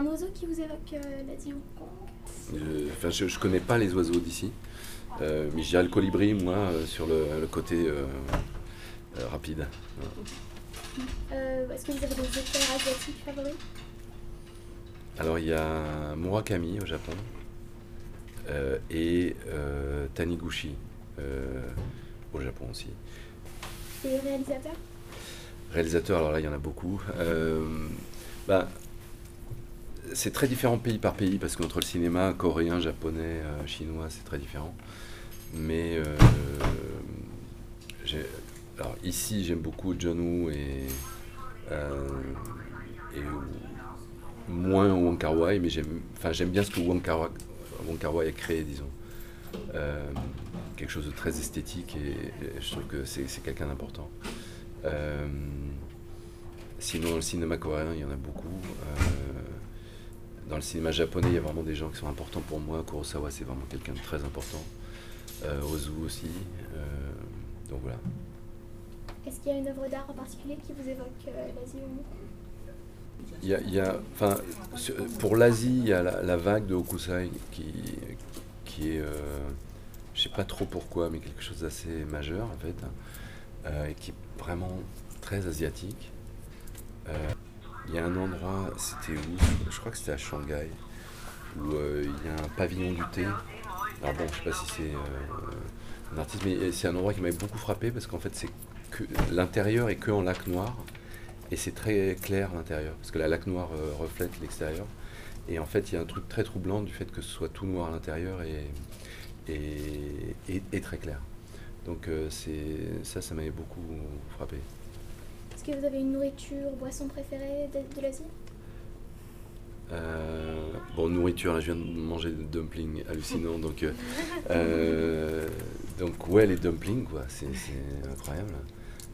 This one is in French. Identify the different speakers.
Speaker 1: Un oiseau qui vous évoque euh, ou Hong Kong
Speaker 2: Euh, Enfin, je, je connais pas les oiseaux d'ici, euh, mais dirais le colibri, moi, euh, sur le, le côté rapide.
Speaker 1: Est-ce que vous avez des auteurs asiatiques favoris?
Speaker 2: Alors, il y a Murakami au Japon et Taniguchi au Japon aussi.
Speaker 1: Et réalisateurs
Speaker 2: Réalisateurs, alors là, il y en a beaucoup. Euh, bah, c'est très différent pays par pays parce qu'entre le cinéma coréen, japonais, euh, chinois, c'est très différent. Mais euh, alors ici, j'aime beaucoup John Woo et, euh, et moins Wong Kar mais j'aime, j'aime bien ce que Wong Kar Wai, a créé, disons. Quelque chose de très esthétique et, je trouve que c'est, quelqu'un d'important. Sinon, le cinéma coréen, il y en a beaucoup. Dans le cinéma japonais, il y a vraiment des gens qui sont importants pour moi. Kurosawa, c'est vraiment quelqu'un de très important. Euh, Ozu aussi. Euh, donc voilà.
Speaker 1: Est-ce qu'il y a une œuvre d'art en particulier qui vous évoque euh, l'Asie
Speaker 2: Il y a, il y a- enfin, sur- pour l'Asie, il y a la, la vague de Hokusai qui, qui est, je sais pas trop pourquoi, mais quelque chose d'assez majeur en fait, et qui est vraiment très asiatique. Euh, il y a un endroit, c'était où? Je crois que c'était à Shanghai, où euh, il y a un pavillon du thé. Alors bon, je sais pas si c'est euh, un artiste, mais c'est un endroit qui m'avait beaucoup frappé parce qu'en fait, c'est que l'intérieur est que en lac noir. Et c'est très clair l'intérieur, parce que la lac noire euh, reflète l'extérieur. Et en fait, il y a un truc très troublant du fait que ce soit tout noir à l'intérieur et, très clair. Donc euh, ça, ça m'avait beaucoup frappé.
Speaker 1: Est-ce que vous avez une nourriture, boisson préférée de, de l'Asie?
Speaker 2: Euh, bon, nourriture, là, je viens de manger des dumplings hallucinants, donc, euh, euh, donc ouais, les dumplings, quoi, c'est incroyable.